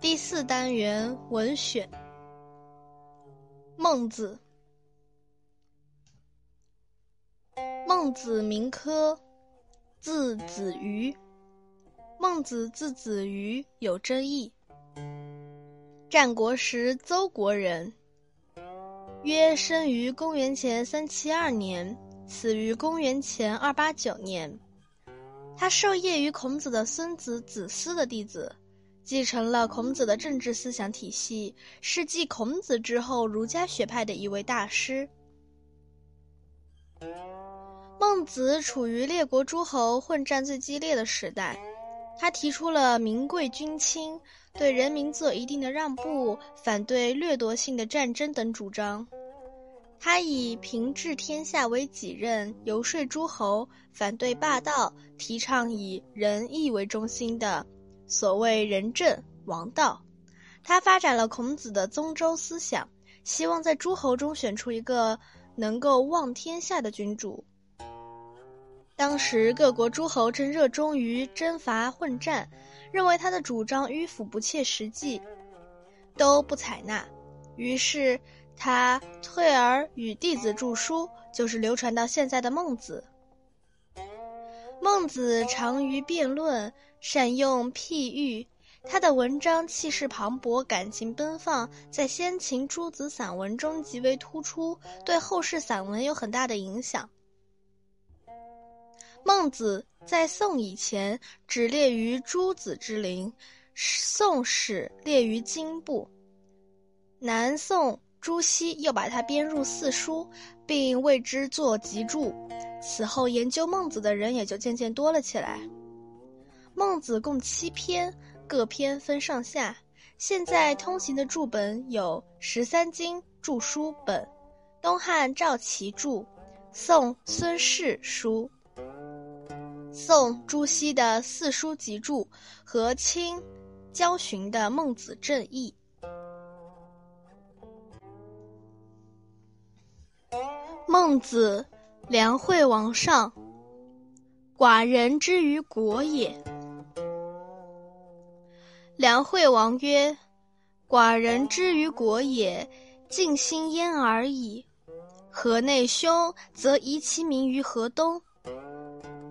第四单元文选。孟子。孟子名轲，字子瑜。孟子字子瑜有争议。战国时邹国人，约生于公元前三七二年，死于公元前二八九年。他受业于孔子的孙子子思的弟子。继承了孔子的政治思想体系，是继孔子之后儒家学派的一位大师。孟子处于列国诸侯混战最激烈的时代，他提出了民贵君轻、对人民做一定的让步、反对掠夺性的战争等主张。他以平治天下为己任，游说诸侯，反对霸道，提倡以仁义为中心的。所谓仁政王道，他发展了孔子的宗周思想，希望在诸侯中选出一个能够望天下的君主。当时各国诸侯正热衷于征伐混战，认为他的主张迂腐不切实际，都不采纳。于是他退而与弟子著书，就是流传到现在的《孟子》。孟子长于辩论。善用譬喻，他的文章气势磅礴，感情奔放，在先秦诸子散文中极为突出，对后世散文有很大的影响。孟子在宋以前只列于诸子之林，《宋史》列于经部，南宋朱熹又把他编入四书，并为之作集注。此后研究孟子的人也就渐渐多了起来。孟子共七篇，各篇分上下。现在通行的注本有十三经注书本，东汉赵齐注，宋孙氏书，宋朱熹的四书集注和清焦循的《孟子正义》。孟子，梁惠王上。寡人之于国也。梁惠王曰：“寡人之于国也，尽心焉而已。河内凶，则移其民于河东；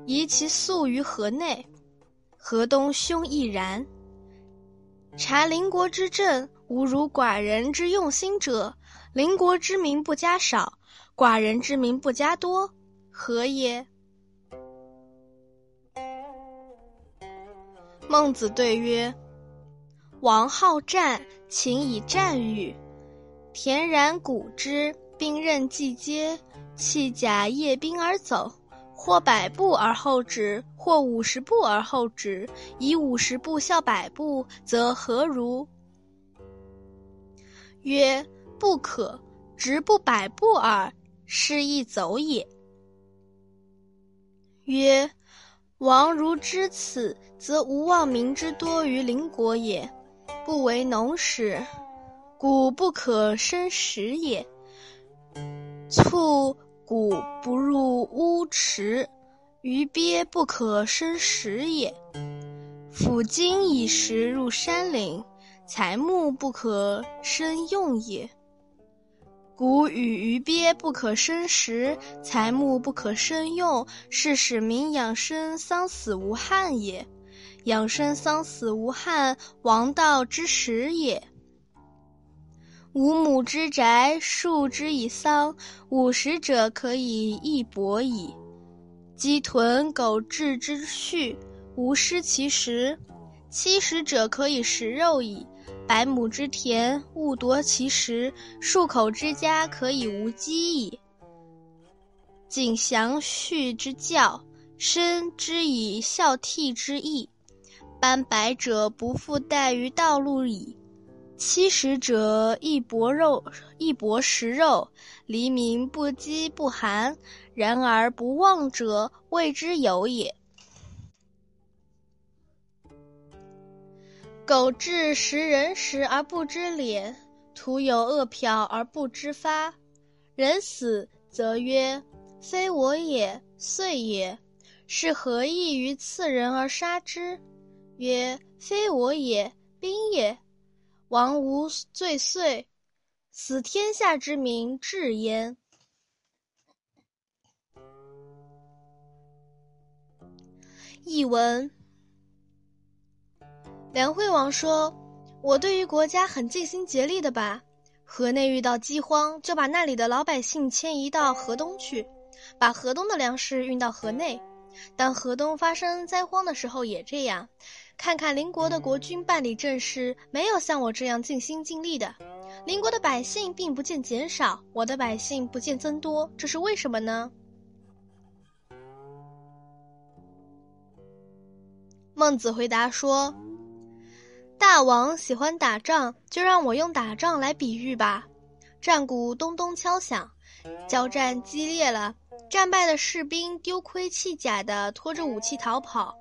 移其粟于河内。河东凶亦然。察邻国之政，无如寡人之用心者。邻国之民不加少，寡人之民不加多，何也？”孟子对曰。王好战，请以战喻。田然古之，兵刃既接，弃甲夜兵而走，或百步而后止，或五十步而后止。以五十步笑百步，则何如？曰：不可，直不百步耳，是亦走也。曰：王如知此，则无忘民之多于邻国也。不为农时，谷不可生食也；畜谷不入屋池，鱼鳖不可生食也；斧斤以食入山林，材木不可生用也。谷与鱼鳖不可生食，材木不可生用，是使民养生丧死无憾也。养生丧死无憾，王道之始也。五亩之宅，数之以桑，五十者可以一帛矣。鸡豚狗彘之畜，无失其食；七十者可以食肉矣。百亩之田，勿夺其食；数口之家，可以无饥矣。谨详序之教，深之以孝悌之义。斑白者不复待于道路矣，七十者亦薄肉，亦薄食肉，黎民不饥不寒。然而不忘者，谓之有也。狗彘食人食而不知廉，徒有恶殍而不知发。人死则曰：“非我也，遂也。”是何异于刺人而杀之？曰：非我也，兵也。王无罪遂，死天下之民至焉。译文：梁惠王说：“我对于国家很尽心竭力的吧。河内遇到饥荒，就把那里的老百姓迁移到河东去，把河东的粮食运到河内。当河东发生灾荒的时候，也这样。看看邻国的国君办理政事，没有像我这样尽心尽力的。邻国的百姓并不见减少，我的百姓不见增多，这是为什么呢？”孟子回答说：“大王喜欢打仗，就让我用打仗来比喻吧。战鼓咚咚敲响，交战激烈了。战败的士兵丢盔弃甲的拖着武器逃跑，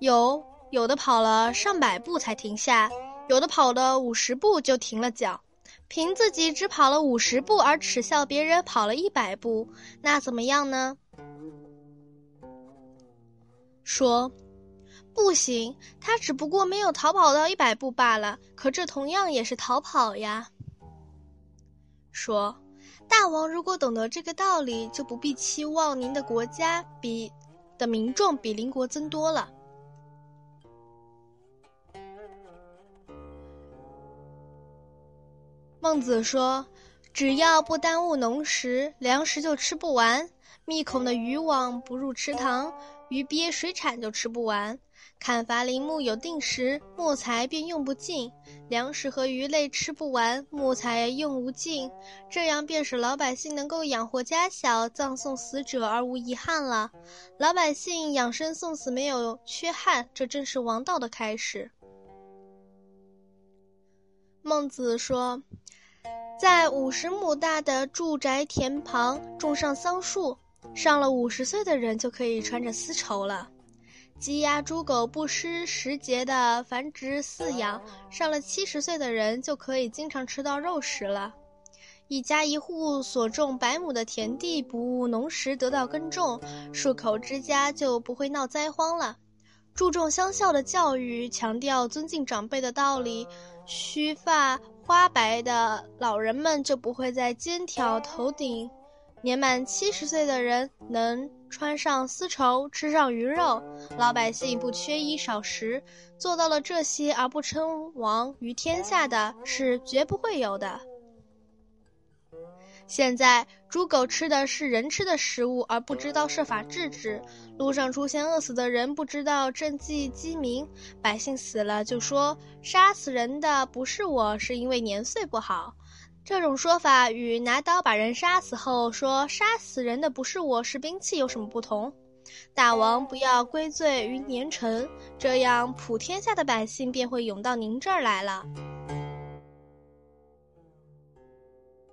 有有的跑了上百步才停下，有的跑了五十步就停了脚。凭自己只跑了五十步而耻笑别人跑了一百步，那怎么样呢？”说。不行，他只不过没有逃跑到一百步罢了。可这同样也是逃跑呀。说，大王如果懂得这个道理，就不必期望您的国家比的民众比邻国增多了。孟子说：“只要不耽误农时，粮食就吃不完；密孔的渔网不入池塘，鱼鳖水产就吃不完。”砍伐林木有定时，木材便用不尽；粮食和鱼类吃不完，木材用无尽。这样便使老百姓能够养活家小，葬送死者而无遗憾了。老百姓养生送死没有缺憾，这正是王道的开始。孟子说，在五十亩大的住宅田旁种上桑树，上了五十岁的人就可以穿着丝绸了。鸡鸭猪狗不失时节的繁殖饲养，上了七十岁的人就可以经常吃到肉食了。一家一户所种百亩的田地，不误农时得到耕种，数口之家就不会闹灾荒了。注重乡校的教育，强调尊敬长辈的道理，须发花白的老人们就不会在肩挑头顶。年满七十岁的人能穿上丝绸，吃上鱼肉，老百姓不缺衣少食，做到了这些而不称王于天下的是绝不会有的。现在猪狗吃的是人吃的食物，而不知道设法制止；路上出现饿死的人，不知道赈济饥民；百姓死了就说杀死人的不是我，是因为年岁不好。这种说法与拿刀把人杀死后说杀死人的不是我，是兵器有什么不同？大王不要归罪于年臣，这样普天下的百姓便会涌到您这儿来了。